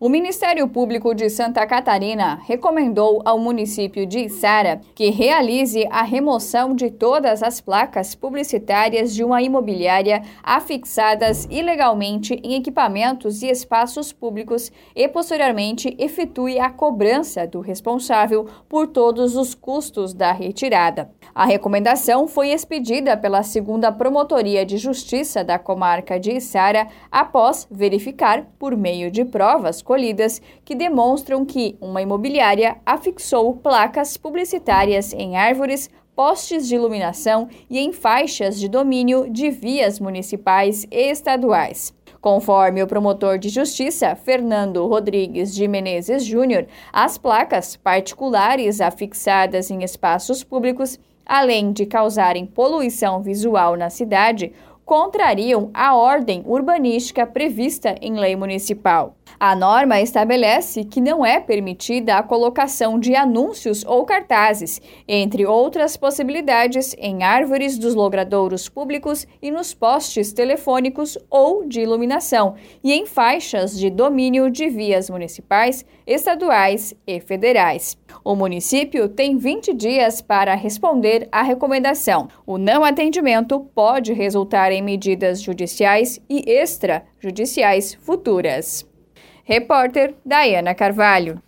O Ministério Público de Santa Catarina recomendou ao município de Içara que realize a remoção de todas as placas publicitárias de uma imobiliária afixadas ilegalmente em equipamentos e espaços públicos e posteriormente efetue a cobrança do responsável por todos os custos da retirada. A recomendação foi expedida pela segunda Promotoria de Justiça da comarca de Içara após verificar por meio de provas colhidas que demonstram que uma imobiliária afixou placas publicitárias em árvores, postes de iluminação e em faixas de domínio de vias municipais e estaduais. Conforme o promotor de justiça, Fernando Rodrigues de Menezes Júnior, as placas particulares afixadas em espaços públicos, além de causarem poluição visual na cidade, contrariam a ordem urbanística prevista em lei municipal. A norma estabelece que não é permitida a colocação de anúncios ou cartazes, entre outras possibilidades, em árvores dos logradouros públicos e nos postes telefônicos ou de iluminação, e em faixas de domínio de vias municipais, estaduais e federais. O município tem 20 dias para responder à recomendação. O não atendimento pode resultar em medidas judiciais e extrajudiciais futuras. Repórter Dayana Carvalho.